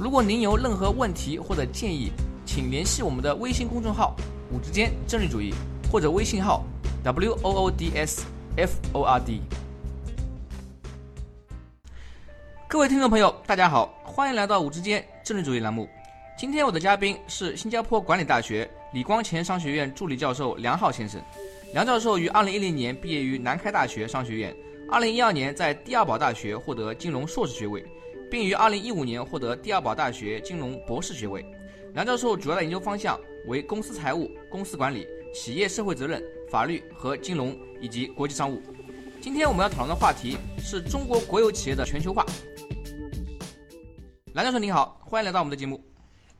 如果您有任何问题或者建议，请联系我们的微信公众号“五之间政治主义”或者微信号 “w o o d s f o r d”。各位听众朋友，大家好，欢迎来到“五之间政治主义”栏目。今天我的嘉宾是新加坡管理大学李光前商学院助理教授梁浩先生。梁教授于2010年毕业于南开大学商学院，2012年在第二宝大学获得金融硕士学位。并于2015年获得第二宝大学金融博士学位。梁教授主要的研究方向为公司财务、公司管理、企业社会责任、法律和金融以及国际商务。今天我们要讨论的话题是中国国有企业的全球化。梁教授您好，欢迎来到我们的节目。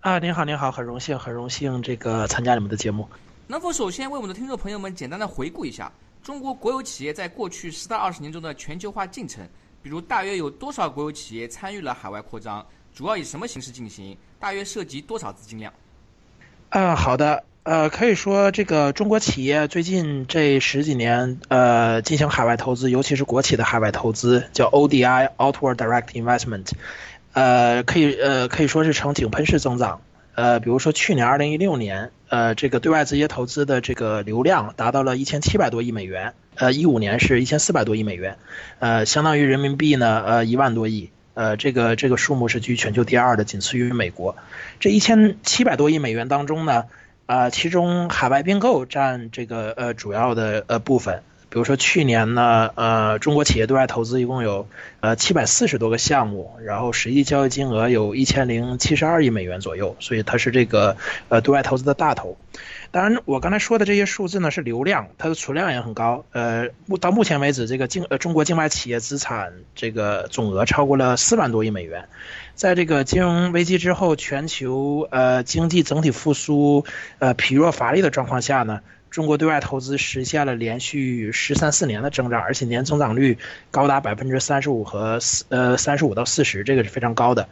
啊，您好，您好，很荣幸，很荣幸这个参加你们的节目。能否首先为我们的听众朋友们简单的回顾一下中国国有企业在过去十到二十年中的全球化进程？比如，大约有多少国有企业参与了海外扩张？主要以什么形式进行？大约涉及多少资金量？呃，好的，呃，可以说这个中国企业最近这十几年，呃，进行海外投资，尤其是国企的海外投资，叫 ODI（Outward Direct Investment），呃，可以呃可以说是呈井喷式增长。呃，比如说去年二零一六年，呃，这个对外直接投资的这个流量达到了一千七百多亿美元，呃，一五年是一千四百多亿美元，呃，相当于人民币呢，呃，一万多亿，呃，这个这个数目是居全球第二的，仅次于美国。这一千七百多亿美元当中呢，啊，其中海外并购占这个呃主要的呃部分。比如说去年呢，呃，中国企业对外投资一共有呃七百四十多个项目，然后实际交易金额有一千零七十二亿美元左右，所以它是这个呃对外投资的大头。当然，我刚才说的这些数字呢是流量，它的存量也很高。呃，目到目前为止，这个境呃中国境外企业资产这个总额超过了四万多亿美元。在这个金融危机之后，全球呃经济整体复苏呃疲弱乏力的状况下呢？中国对外投资实现了连续十三四年的增长，而且年增长率高达百分之三十五和四呃三十五到四十，这个是非常高的。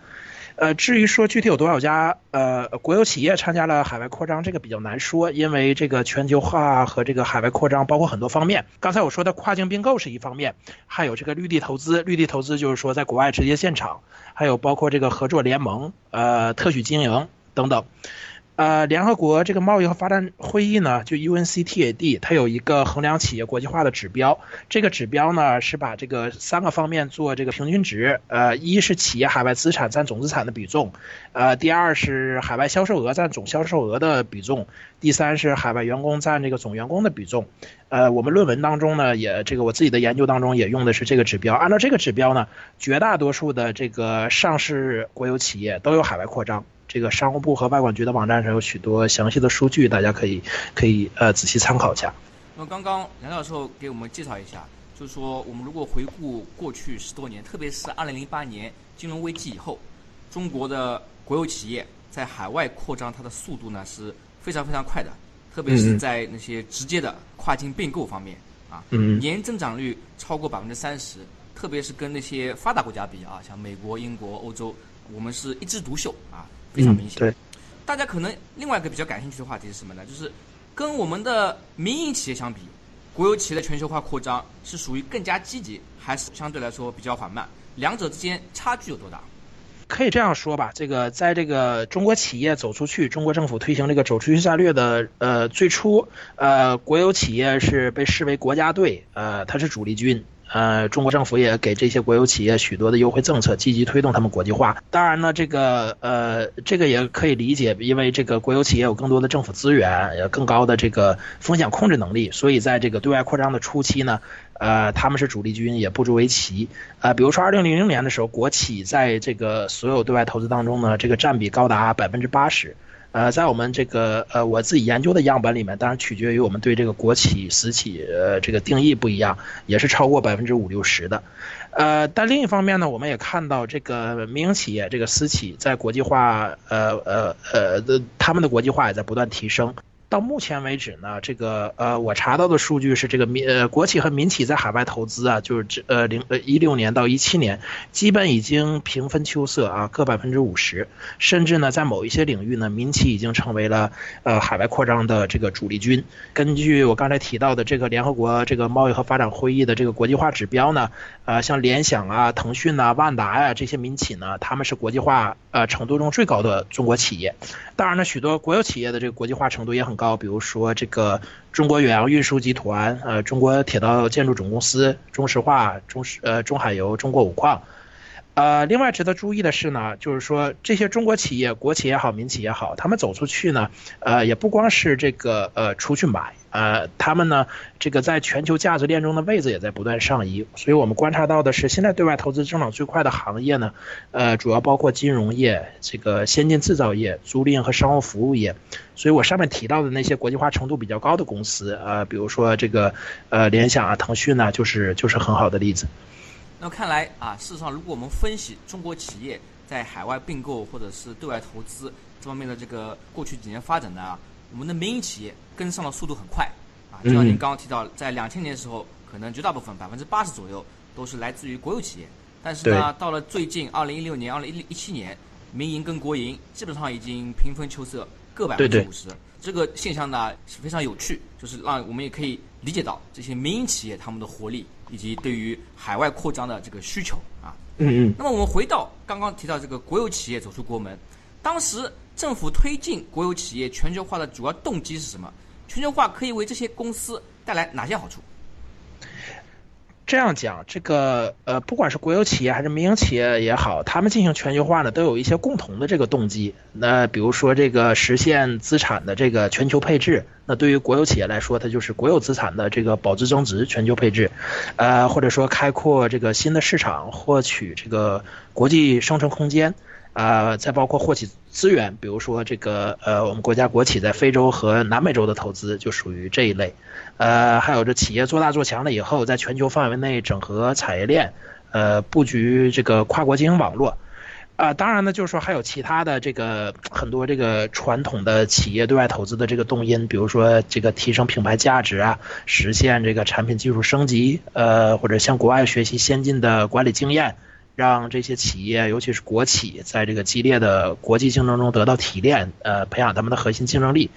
呃，至于说具体有多少家呃国有企业参加了海外扩张，这个比较难说，因为这个全球化和这个海外扩张包括很多方面。刚才我说的跨境并购是一方面，还有这个绿地投资，绿地投资就是说在国外直接现场，还有包括这个合作联盟、呃特许经营等等。呃，联合国这个贸易和发展会议呢，就 UNCTAD，它有一个衡量企业国际化的指标。这个指标呢，是把这个三个方面做这个平均值。呃，一是企业海外资产占总资产的比重，呃，第二是海外销售额占总销售额的比重，第三是海外员工占这个总员工的比重。呃，我们论文当中呢，也这个我自己的研究当中也用的是这个指标。按照这个指标呢，绝大多数的这个上市国有企业都有海外扩张。这个商务部和外管局的网站上有许多详细的数据，大家可以可以呃仔细参考一下。那么刚刚梁教授给我们介绍一下，就是说我们如果回顾过去十多年，特别是二零零八年金融危机以后，中国的国有企业在海外扩张，它的速度呢是非常非常快的，特别是在那些直接的跨境并购方面啊，年增长率超过百分之三十，特别是跟那些发达国家比啊，像美国、英国、欧洲，我们是一枝独秀啊。非常明显。对，大家可能另外一个比较感兴趣的话题是什么呢？就是跟我们的民营企业相比，国有企业的全球化扩张是属于更加积极，还是相对来说比较缓慢？两者之间差距有多大？可以这样说吧，这个在这个中国企业走出去，中国政府推行这个走出去战略的呃最初，呃国有企业是被视为国家队，呃它是主力军。呃，中国政府也给这些国有企业许多的优惠政策，积极推动他们国际化。当然呢，这个呃，这个也可以理解，因为这个国有企业有更多的政府资源，有更高的这个风险控制能力，所以在这个对外扩张的初期呢，呃，他们是主力军，也不足为奇。呃，比如说二零零零年的时候，国企在这个所有对外投资当中呢，这个占比高达百分之八十。呃，在我们这个呃我自己研究的样本里面，当然取决于我们对这个国企、私企呃这个定义不一样，也是超过百分之五六十的。呃，但另一方面呢，我们也看到这个民营企业这个私企在国际化，呃呃呃的他们的国际化也在不断提升。到目前为止呢，这个呃，我查到的数据是，这个民呃国企和民企在海外投资啊，就是这呃零呃一六年到一七年，基本已经平分秋色啊，各百分之五十，甚至呢，在某一些领域呢，民企已经成为了呃海外扩张的这个主力军。根据我刚才提到的这个联合国这个贸易和发展会议的这个国际化指标呢，呃，像联想啊、腾讯呐、万达呀这些民企呢，他们是国际化呃程度中最高的中国企业。当然呢，许多国有企业的这个国际化程度也很。高，比如说这个中国远洋运输集团，呃，中国铁道建筑总公司，中石化，中石呃中海油，中国五矿，呃，另外值得注意的是呢，就是说这些中国企业，国企也好，民企也好，他们走出去呢，呃，也不光是这个呃出去买。呃，他们呢，这个在全球价值链中的位置也在不断上移，所以我们观察到的是，现在对外投资增长最快的行业呢，呃，主要包括金融业、这个先进制造业、租赁和商务服务业。所以我上面提到的那些国际化程度比较高的公司，呃，比如说这个呃联想啊、腾讯呢，就是就是很好的例子。那么看来啊，事实上，如果我们分析中国企业在海外并购或者是对外投资这方面的这个过去几年发展呢？我们的民营企业跟上的速度很快，啊，就像您刚刚提到，在两千年的时候，可能绝大部分百分之八十左右都是来自于国有企业，但是呢，到了最近二零一六年、二零一七年，民营跟国营基本上已经平分秋色，各百分之五十。这个现象呢是非常有趣，就是让我们也可以理解到这些民营企业他们的活力以及对于海外扩张的这个需求啊。嗯嗯。那么我们回到刚刚提到这个国有企业走出国门，当时。政府推进国有企业全球化的主要动机是什么？全球化可以为这些公司带来哪些好处？这样讲，这个呃，不管是国有企业还是民营企业也好，他们进行全球化呢，都有一些共同的这个动机。那比如说这个实现资产的这个全球配置，那对于国有企业来说，它就是国有资产的这个保值增值全球配置，呃，或者说开阔这个新的市场，获取这个国际生存空间。啊，再包括获取资源，比如说这个呃，我们国家国企在非洲和南美洲的投资就属于这一类，呃，还有这企业做大做强了以后，在全球范围内整合产业链，呃，布局这个跨国经营网络，啊，当然呢，就是说还有其他的这个很多这个传统的企业对外投资的这个动因，比如说这个提升品牌价值啊，实现这个产品技术升级，呃，或者向国外学习先进的管理经验。让这些企业，尤其是国企，在这个激烈的国际竞争中得到提炼，呃，培养他们的核心竞争力。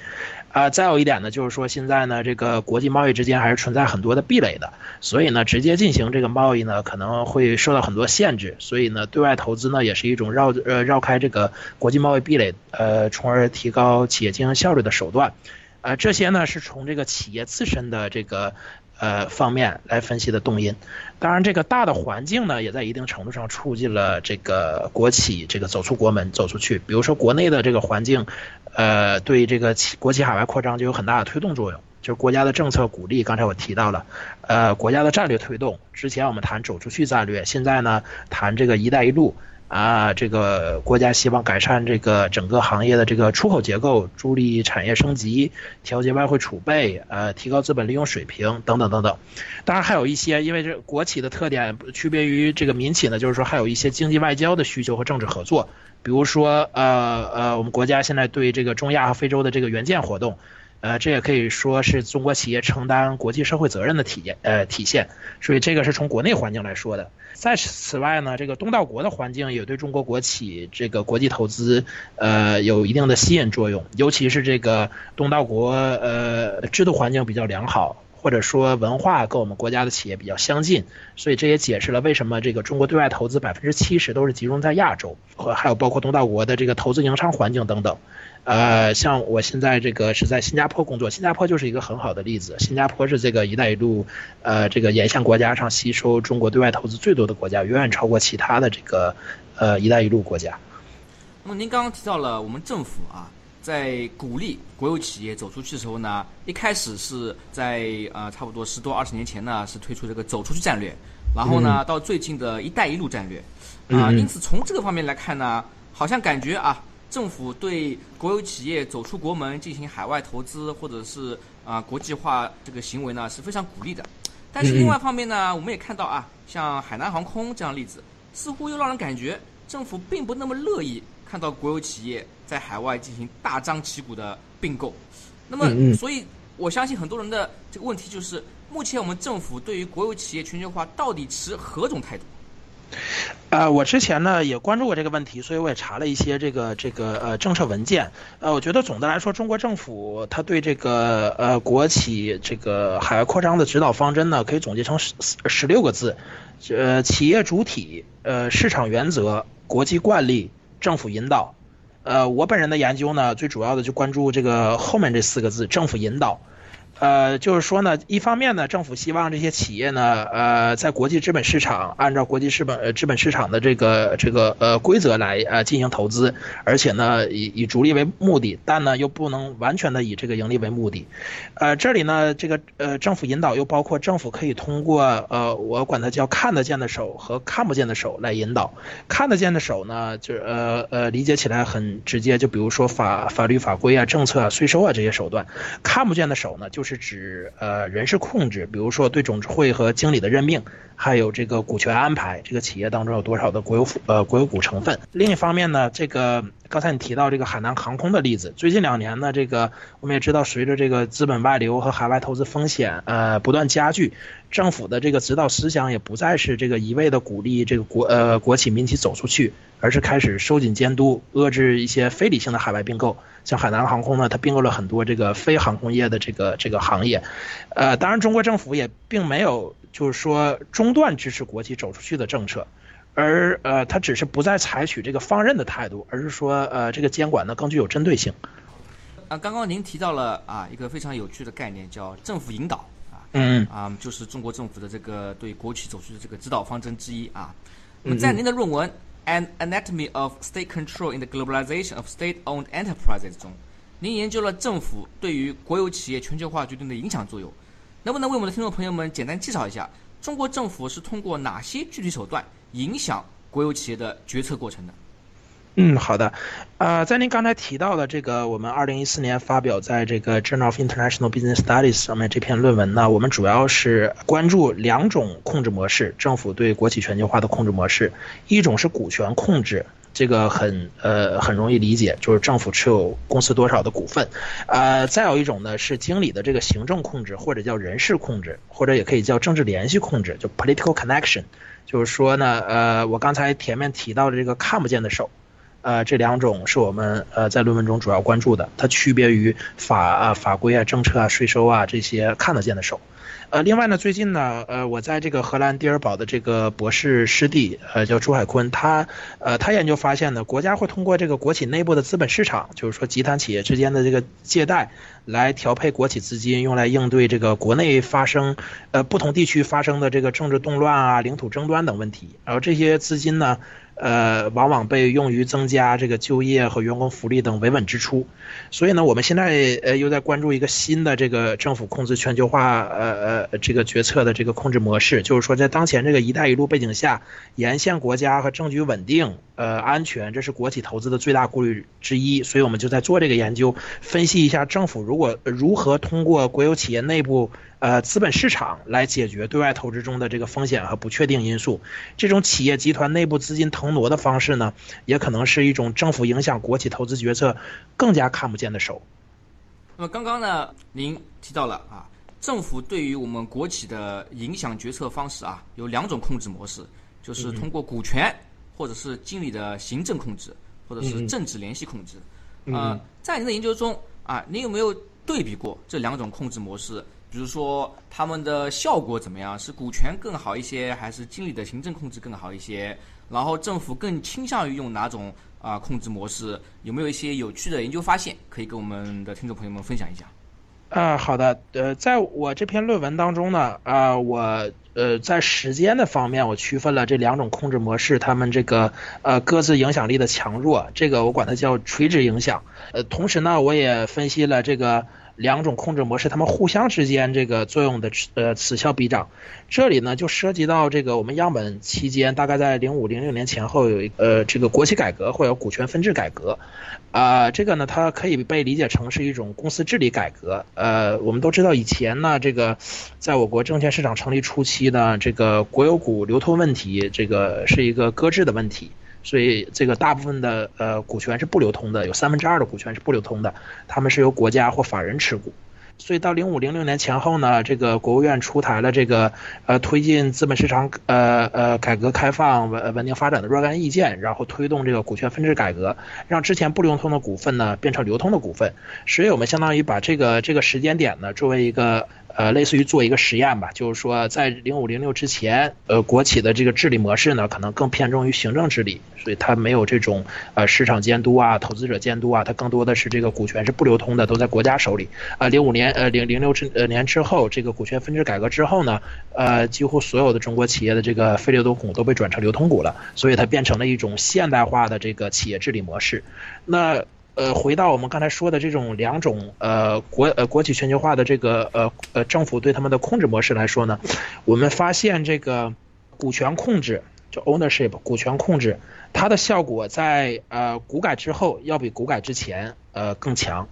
啊，再有一点呢，就是说现在呢，这个国际贸易之间还是存在很多的壁垒的，所以呢，直接进行这个贸易呢，可能会受到很多限制。所以呢，对外投资呢，也是一种绕呃绕开这个国际贸易壁垒，呃，从而提高企业经营效率的手段。呃，这些呢，是从这个企业自身的这个。呃，方面来分析的动因，当然这个大的环境呢，也在一定程度上促进了这个国企这个走出国门，走出去。比如说国内的这个环境，呃，对这个企国企海外扩张就有很大的推动作用。就是国家的政策鼓励，刚才我提到了，呃，国家的战略推动。之前我们谈走出去战略，现在呢谈这个一带一路。啊，这个国家希望改善这个整个行业的这个出口结构，助力产业升级，调节外汇储备，呃，提高资本利用水平等等等等。当然还有一些，因为这国企的特点区别于这个民企呢，就是说还有一些经济外交的需求和政治合作。比如说，呃呃，我们国家现在对这个中亚和非洲的这个援建活动，呃，这也可以说是中国企业承担国际社会责任的体验呃体现。所以这个是从国内环境来说的。在此外呢，这个东道国的环境也对中国国企这个国际投资，呃，有一定的吸引作用。尤其是这个东道国，呃，制度环境比较良好，或者说文化跟我们国家的企业比较相近，所以这也解释了为什么这个中国对外投资百分之七十都是集中在亚洲，和还有包括东道国的这个投资营商环境等等。呃，像我现在这个是在新加坡工作，新加坡就是一个很好的例子。新加坡是这个“一带一路”呃这个沿线国家上吸收中国对外投资最多的国家，远远超过其他的这个呃“一带一路”国家。那么您刚刚提到了我们政府啊，在鼓励国有企业走出去的时候呢，一开始是在呃差不多十多二十年前呢是推出这个走出去战略，然后呢到最近的一带一路战略啊，因此从这个方面来看呢，好像感觉啊。政府对国有企业走出国门进行海外投资或者是啊国际化这个行为呢是非常鼓励的，但是另外一方面呢，我们也看到啊，像海南航空这样例子，似乎又让人感觉政府并不那么乐意看到国有企业在海外进行大张旗鼓的并购。那么，所以我相信很多人的这个问题就是，目前我们政府对于国有企业全球化到底持何种态度？呃，我之前呢也关注过这个问题，所以我也查了一些这个这个呃政策文件。呃，我觉得总的来说，中国政府它对这个呃国企这个海外扩张的指导方针呢，可以总结成十十六个字：呃，企业主体、呃，市场原则、国际惯例、政府引导。呃，我本人的研究呢，最主要的就关注这个后面这四个字：政府引导。呃，就是说呢，一方面呢，政府希望这些企业呢，呃，在国际资本市场按照国际资本呃资本市场的这个这个呃规则来呃进行投资，而且呢，以以逐利为目的，但呢又不能完全的以这个盈利为目的。呃，这里呢，这个呃政府引导又包括政府可以通过呃我管它叫看得见的手和看不见的手来引导。看得见的手呢，就呃呃理解起来很直接，就比如说法法律法规啊、政策啊、税收啊这些手段。看不见的手呢，就是。是指呃人事控制，比如说对董事会和经理的任命，还有这个股权安排，这个企业当中有多少的国有股呃国有股成分。另一方面呢，这个刚才你提到这个海南航空的例子，最近两年呢，这个我们也知道，随着这个资本外流和海外投资风险呃不断加剧，政府的这个指导思想也不再是这个一味的鼓励这个国呃国企民企走出去，而是开始收紧监督，遏制一些非理性的海外并购。像海南航空呢，它并购了很多这个非航空业的这个这个行业，呃，当然中国政府也并没有就是说中断支持国企走出去的政策，而呃，它只是不再采取这个放任的态度，而是说呃，这个监管呢更具有针对性。啊，刚刚您提到了啊一个非常有趣的概念叫政府引导啊，嗯啊，就是中国政府的这个对国企走出的这个指导方针之一啊。那么在您的论文。An Anatomy of State Control in the Globalization of State-Owned Enterprises 中，您研究了政府对于国有企业全球化决定的影响作用，能不能为我们的听众朋友们简单介绍一下，中国政府是通过哪些具体手段影响国有企业的决策过程的？嗯，好的，呃，在您刚才提到的这个，我们二零一四年发表在这个 Journal of International Business Studies 上面这篇论文呢，我们主要是关注两种控制模式，政府对国企全球化的控制模式，一种是股权控制，这个很呃很容易理解，就是政府持有公司多少的股份，呃，再有一种呢是经理的这个行政控制，或者叫人事控制，或者也可以叫政治联系控制，就 political connection，就是说呢，呃，我刚才前面提到的这个看不见的手。呃，这两种是我们呃在论文中主要关注的，它区别于法啊法规啊政策啊税收啊这些看得见的手。呃，另外呢，最近呢，呃，我在这个荷兰蒂尔堡的这个博士师弟，呃，叫朱海坤，他呃他研究发现呢，国家会通过这个国企内部的资本市场，就是说集团企业之间的这个借贷，来调配国企资金，用来应对这个国内发生呃不同地区发生的这个政治动乱啊、领土争端等问题，然后这些资金呢。呃，往往被用于增加这个就业和员工福利等维稳支出，所以呢，我们现在呃又在关注一个新的这个政府控制全球化呃这个决策的这个控制模式，就是说在当前这个“一带一路”背景下，沿线国家和政局稳定呃安全，这是国企投资的最大顾虑之一，所以我们就在做这个研究，分析一下政府如果如何通过国有企业内部。呃，资本市场来解决对外投资中的这个风险和不确定因素，这种企业集团内部资金腾挪的方式呢，也可能是一种政府影响国企投资决策更加看不见的手。那么刚刚呢，您提到了啊，政府对于我们国企的影响决策方式啊，有两种控制模式，就是通过股权或者是经理的行政控制，或者是政治联系控制。呃，在您的研究中啊，您有没有对比过这两种控制模式？比如说，他们的效果怎么样？是股权更好一些，还是经理的行政控制更好一些？然后政府更倾向于用哪种啊控制模式？有没有一些有趣的研究发现可以跟我们的听众朋友们分享一下？啊，好的，呃，在我这篇论文当中呢，啊，我呃在时间的方面，我区分了这两种控制模式，他们这个呃各自影响力的强弱，这个我管它叫垂直影响。呃，同时呢，我也分析了这个。两种控制模式，它们互相之间这个作用的呃此消彼长。这里呢就涉及到这个我们样本期间，大概在零五零六年前后有一呃这个国企改革或者股权分置改革，啊这个呢它可以被理解成是一种公司治理改革。呃我们都知道以前呢这个在我国证券市场成立初期呢，这个国有股流通问题这个是一个搁置的问题。所以这个大部分的呃股权是不流通的，有三分之二的股权是不流通的，他们是由国家或法人持股。所以到零五零六年前后呢，这个国务院出台了这个呃推进资本市场呃呃改革开放稳稳定发展的若干意见，然后推动这个股权分置改革，让之前不流通的股份呢变成流通的股份。所以我们相当于把这个这个时间点呢作为一个。呃，类似于做一个实验吧，就是说在零五零六之前，呃，国企的这个治理模式呢，可能更偏重于行政治理，所以它没有这种呃市场监督啊、投资者监督啊，它更多的是这个股权是不流通的，都在国家手里。啊，零五年呃零零六之呃年之后，这个股权分置改革之后呢，呃，几乎所有的中国企业的这个非流通股都被转成流通股了，所以它变成了一种现代化的这个企业治理模式。那呃，回到我们刚才说的这种两种呃国呃国企全球化的这个呃呃政府对他们的控制模式来说呢，我们发现这个股权控制就 ownership 股权控制，它的效果在呃股改之后要比股改之前呃更强，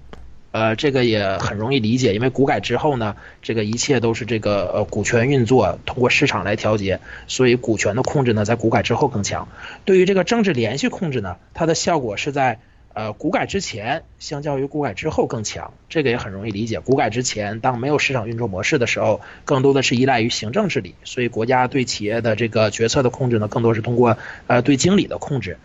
呃这个也很容易理解，因为股改之后呢，这个一切都是这个呃股权运作通过市场来调节，所以股权的控制呢在股改之后更强。对于这个政治联系控制呢，它的效果是在。呃，股改之前相较于股改之后更强，这个也很容易理解。股改之前，当没有市场运作模式的时候，更多的是依赖于行政治理，所以国家对企业的这个决策的控制呢，更多是通过呃对经理的控制。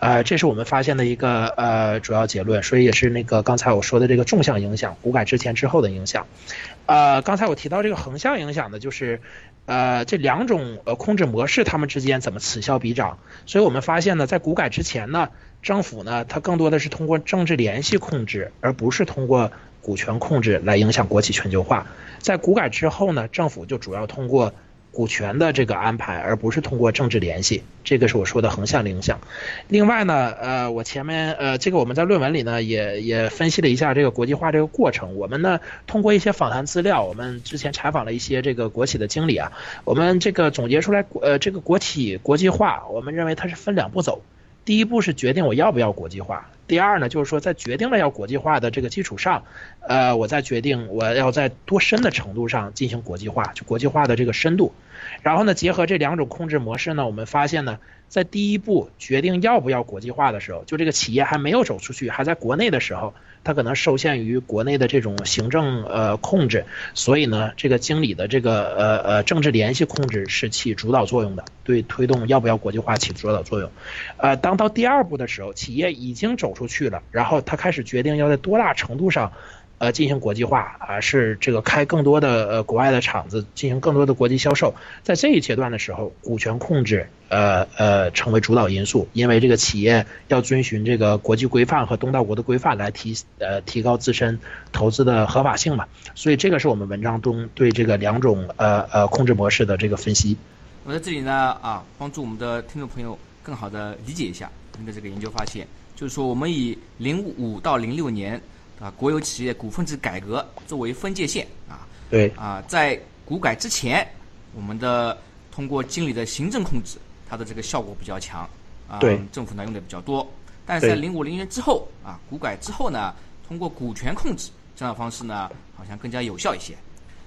呃，这是我们发现的一个呃主要结论，所以也是那个刚才我说的这个纵向影响，股改之前之后的影响。呃，刚才我提到这个横向影响的，就是呃这两种呃控制模式它们之间怎么此消彼长。所以我们发现呢，在股改之前呢。政府呢，它更多的是通过政治联系控制，而不是通过股权控制来影响国企全球化。在股改之后呢，政府就主要通过股权的这个安排，而不是通过政治联系。这个是我说的横向影响。另外呢，呃，我前面呃，这个我们在论文里呢也也分析了一下这个国际化这个过程。我们呢通过一些访谈资料，我们之前采访了一些这个国企的经理啊，我们这个总结出来，呃，这个国企国际化，我们认为它是分两步走。第一步是决定我要不要国际化，第二呢，就是说在决定了要国际化的这个基础上，呃，我再决定我要在多深的程度上进行国际化，就国际化的这个深度。然后呢，结合这两种控制模式呢，我们发现呢，在第一步决定要不要国际化的时候，就这个企业还没有走出去，还在国内的时候。他可能受限于国内的这种行政呃控制，所以呢，这个经理的这个呃呃政治联系控制是起主导作用的，对推动要不要国际化起主导作用。呃，当到第二步的时候，企业已经走出去了，然后他开始决定要在多大程度上。呃，进行国际化啊，是这个开更多的呃国外的厂子，进行更多的国际销售。在这一阶段的时候，股权控制呃呃成为主导因素，因为这个企业要遵循这个国际规范和东道国的规范来提呃提高自身投资的合法性嘛。所以这个是我们文章中对这个两种呃呃控制模式的这个分析。我在这里呢啊，帮助我们的听众朋友更好的理解一下您的这个研究发现，就是说我们以零五到零六年。啊，国有企业股份制改革作为分界线啊，对啊，在股改之前，我们的通过经理的行政控制，它的这个效果比较强啊，对政府呢用的比较多。但是在零五零年之后啊，股改之后呢，通过股权控制这样的方式呢，好像更加有效一些。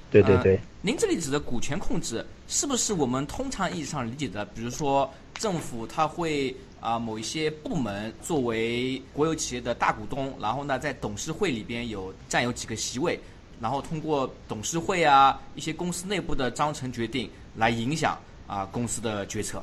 对对对，您这里指的股权控制，是不是我们通常意义上理解的？比如说政府它会。啊，某一些部门作为国有企业的大股东，然后呢，在董事会里边有占有几个席位，然后通过董事会啊一些公司内部的章程决定来影响啊公司的决策。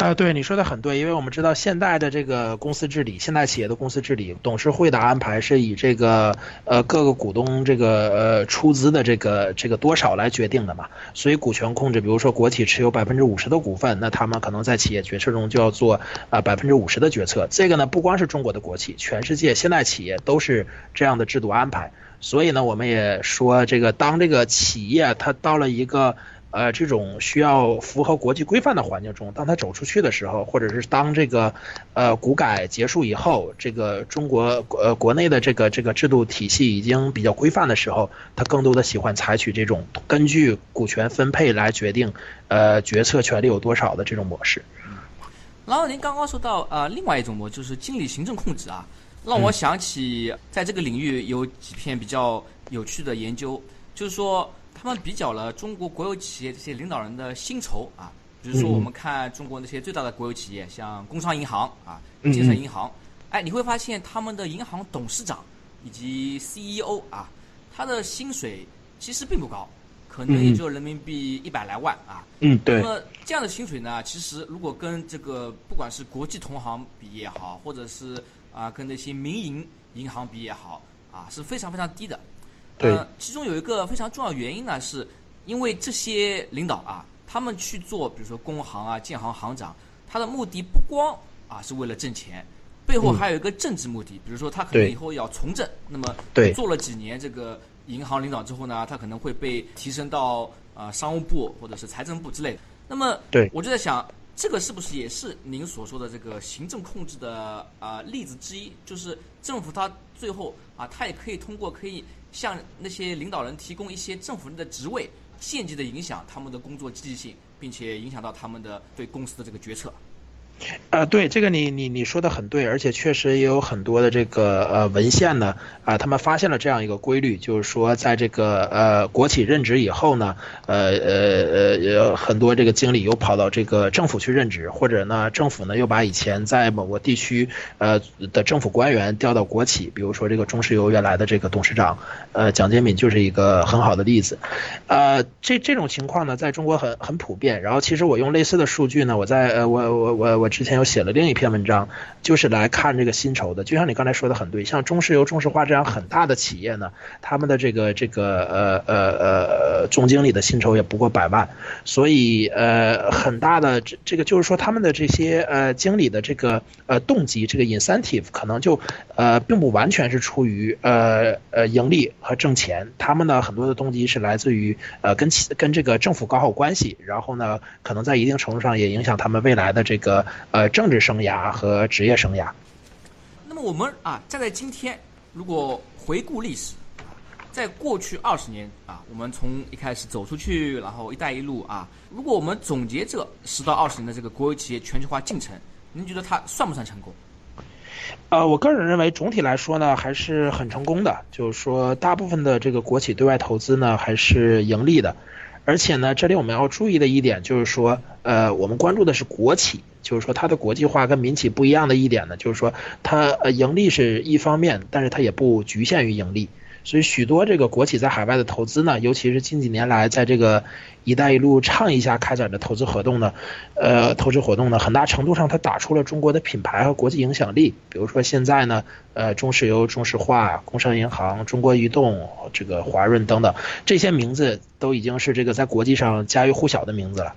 啊，对你说的很对，因为我们知道现代的这个公司治理，现代企业的公司治理，董事会的安排是以这个呃各个股东这个呃出资的这个这个多少来决定的嘛，所以股权控制，比如说国企持有百分之五十的股份，那他们可能在企业决策中就要做啊百分之五十的决策。这个呢，不光是中国的国企，全世界现代企业都是这样的制度安排。所以呢，我们也说这个当这个企业它到了一个。呃这种需要符合国际规范的环境中，当他走出去的时候，或者是当这个呃股改结束以后，这个中国呃国内的这个这个制度体系已经比较规范的时候，他更多的喜欢采取这种根据股权分配来决定呃决策权利有多少的这种模式。然后您刚刚说到呃另外一种模就是经理行政控制啊，让我想起在这个领域有几篇比较有趣的研究，就是说。他们比较了中国国有企业这些领导人的薪酬啊，比如说我们看中国那些最大的国有企业，像工商银行啊、建设银行，哎，你会发现他们的银行董事长以及 CEO 啊，他的薪水其实并不高，可能也就人民币一百来万啊。嗯，对。那么这样的薪水呢，其实如果跟这个不管是国际同行比也好，或者是啊跟那些民营银行比也好啊，是非常非常低的。呃，其中有一个非常重要原因呢，是因为这些领导啊，他们去做，比如说工行啊、建行行长，他的目的不光啊是为了挣钱，背后还有一个政治目的，比如说他可能以后要从政，那么做了几年这个银行领导之后呢，他可能会被提升到啊商务部或者是财政部之类的。那么，我就在想，这个是不是也是您所说的这个行政控制的啊例子之一？就是政府它最后啊，它也可以通过可以。向那些领导人提供一些政府的职位，间接的影响他们的工作积极性，并且影响到他们的对公司的这个决策。呃，对这个你你你说的很对，而且确实也有很多的这个呃文献呢，啊，他们发现了这样一个规律，就是说在这个呃国企任职以后呢，呃呃呃很多这个经理又跑到这个政府去任职，或者呢政府呢又把以前在某个地区呃的政府官员调到国企，比如说这个中石油原来的这个董事长呃蒋洁敏就是一个很好的例子，呃这这种情况呢在中国很很普遍，然后其实我用类似的数据呢，我在呃我我我我。之前又写了另一篇文章，就是来看这个薪酬的。就像你刚才说的很对，像中石油、中石化这样很大的企业呢，他们的这个这个呃呃呃总经理的薪酬也不过百万，所以呃很大的这这个就是说他们的这些呃经理的这个呃动机，这个 incentive 可能就呃并不完全是出于呃呃盈利和挣钱，他们呢很多的动机是来自于呃跟企跟这个政府搞好关系，然后呢可能在一定程度上也影响他们未来的这个。呃，政治生涯和职业生涯。那么我们啊，站在今天，如果回顾历史，在过去二十年啊，我们从一开始走出去，然后“一带一路”啊，如果我们总结这十到二十年的这个国有企业全球化进程，您觉得它算不算成功？呃，我个人认为，总体来说呢，还是很成功的。就是说，大部分的这个国企对外投资呢，还是盈利的。而且呢，这里我们要注意的一点就是说，呃，我们关注的是国企，就是说它的国际化跟民企不一样的一点呢，就是说它呃盈利是一方面，但是它也不局限于盈利。所以许多这个国企在海外的投资呢，尤其是近几年来在这个“一带一路”倡议下开展的投资活动呢，呃，投资活动呢，很大程度上它打出了中国的品牌和国际影响力。比如说现在呢，呃，中石油、中石化、工商银行、中国移动、这个华润等等这些名字都已经是这个在国际上家喻户晓的名字了。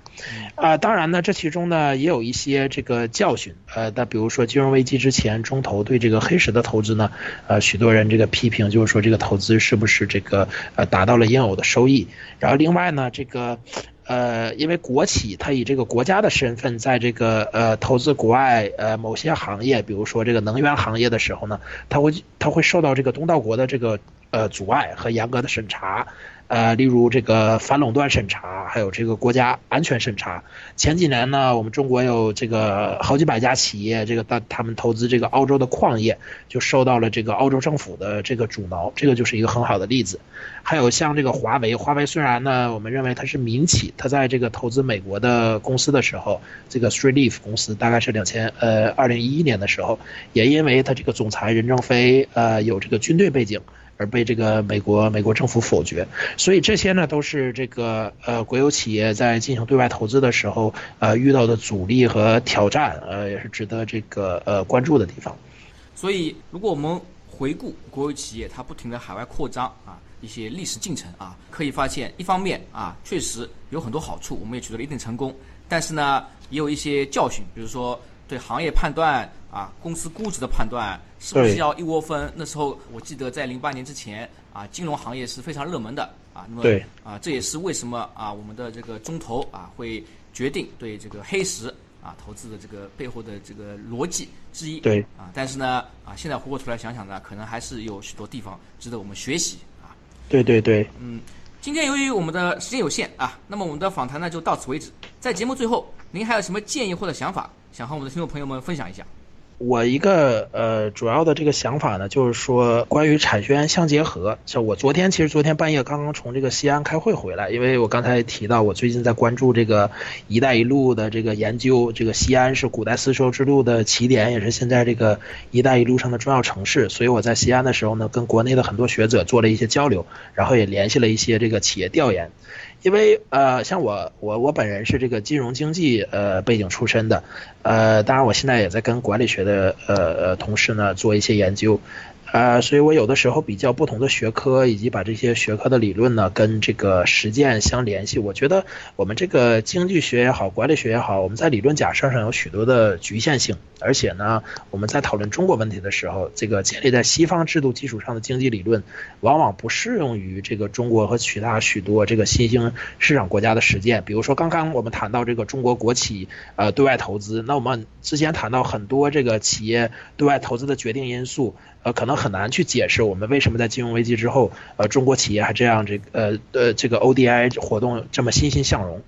啊，当然呢，这其中呢也有一些这个教训。呃，那比如说金融危机之前，中投对这个黑石的投资呢，呃，许多人这个批评就是说这个投投资是不是这个呃达到了应有的收益？然后另外呢，这个呃，因为国企它以这个国家的身份在这个呃投资国外呃某些行业，比如说这个能源行业的时候呢，它会它会受到这个东道国的这个呃阻碍和严格的审查。呃，例如这个反垄断审查，还有这个国家安全审查。前几年呢，我们中国有这个好几百家企业，这个他他们投资这个澳洲的矿业，就受到了这个澳洲政府的这个阻挠，这个就是一个很好的例子。还有像这个华为，华为虽然呢，我们认为它是民企，它在这个投资美国的公司的时候，这个 Threeleaf 公司大概是两千呃二零一一年的时候，也因为它这个总裁任正非呃有这个军队背景。而被这个美国美国政府否决，所以这些呢都是这个呃国有企业在进行对外投资的时候呃遇到的阻力和挑战，呃也是值得这个呃关注的地方。所以，如果我们回顾国有企业它不停的海外扩张啊一些历史进程啊，可以发现，一方面啊确实有很多好处，我们也取得了一定成功，但是呢也有一些教训，比如说对行业判断。啊，公司估值的判断是不是要一窝蜂？那时候我记得在零八年之前啊，金融行业是非常热门的啊。那么对啊，这也是为什么啊，我们的这个中投啊会决定对这个黑石啊投资的这个背后的这个逻辑之一。对啊，但是呢啊，现在回过头来想想呢，可能还是有许多地方值得我们学习啊。对对对，嗯，今天由于我们的时间有限啊，那么我们的访谈呢就到此为止。在节目最后，您还有什么建议或者想法，想和我们的听众朋友们分享一下？我一个呃主要的这个想法呢，就是说关于产学研相结合。像我昨天其实昨天半夜刚刚从这个西安开会回来，因为我刚才提到我最近在关注这个“一带一路”的这个研究，这个西安是古代丝绸之路的起点，也是现在这个“一带一路”上的重要城市。所以我在西安的时候呢，跟国内的很多学者做了一些交流，然后也联系了一些这个企业调研。因为呃，像我我我本人是这个金融经济呃背景出身的，呃，当然我现在也在跟管理学的呃呃同事呢做一些研究，呃，所以我有的时候比较不同的学科，以及把这些学科的理论呢跟这个实践相联系。我觉得我们这个经济学也好，管理学也好，我们在理论假设上有许多的局限性，而且呢，我们在讨论中国问题的时候，这个建立在西方制度基础上的经济理论，往往不适用于这个中国和其他许多这个新兴市场国家的实践。比如说刚刚我们谈到这个中国国企呃对外投资，那我们之前谈到很多这个企业对外投资的决定因素。呃，可能很难去解释我们为什么在金融危机之后，呃，中国企业还这样这个呃呃这个 ODI 活动这么欣欣向荣。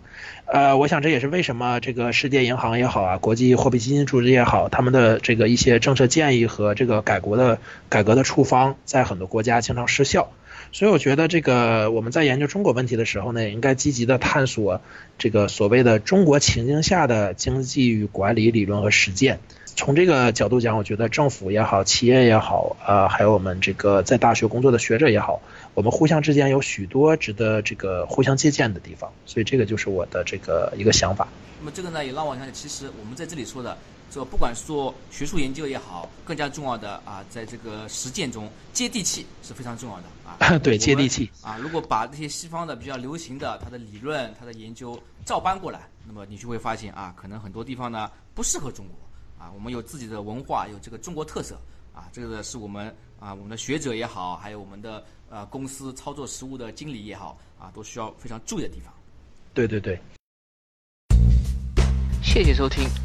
呃，我想这也是为什么这个世界银行也好啊，国际货币基金组织也好，他们的这个一些政策建议和这个改国的改革的处方，在很多国家经常失效。所以我觉得这个我们在研究中国问题的时候呢，应该积极的探索这个所谓的中国情境下的经济与管理理论和实践。从这个角度讲，我觉得政府也好，企业也好，呃，还有我们这个在大学工作的学者也好，我们互相之间有许多值得这个互相借鉴的地方。所以这个就是我的这个一个想法。那么这个呢，也让我想起，其实我们在这里说的，这不管是做学术研究也好，更加重要的啊，在这个实践中接地气是非常重要的啊。对，接地气啊。如果把这些西方的比较流行的它的理论、它的研究照搬过来，那么你就会发现啊，可能很多地方呢不适合中国。啊，我们有自己的文化，有这个中国特色，啊，这个是我们啊，我们的学者也好，还有我们的呃公司操作实务的经理也好，啊，都需要非常注意的地方。对对对。谢谢收听五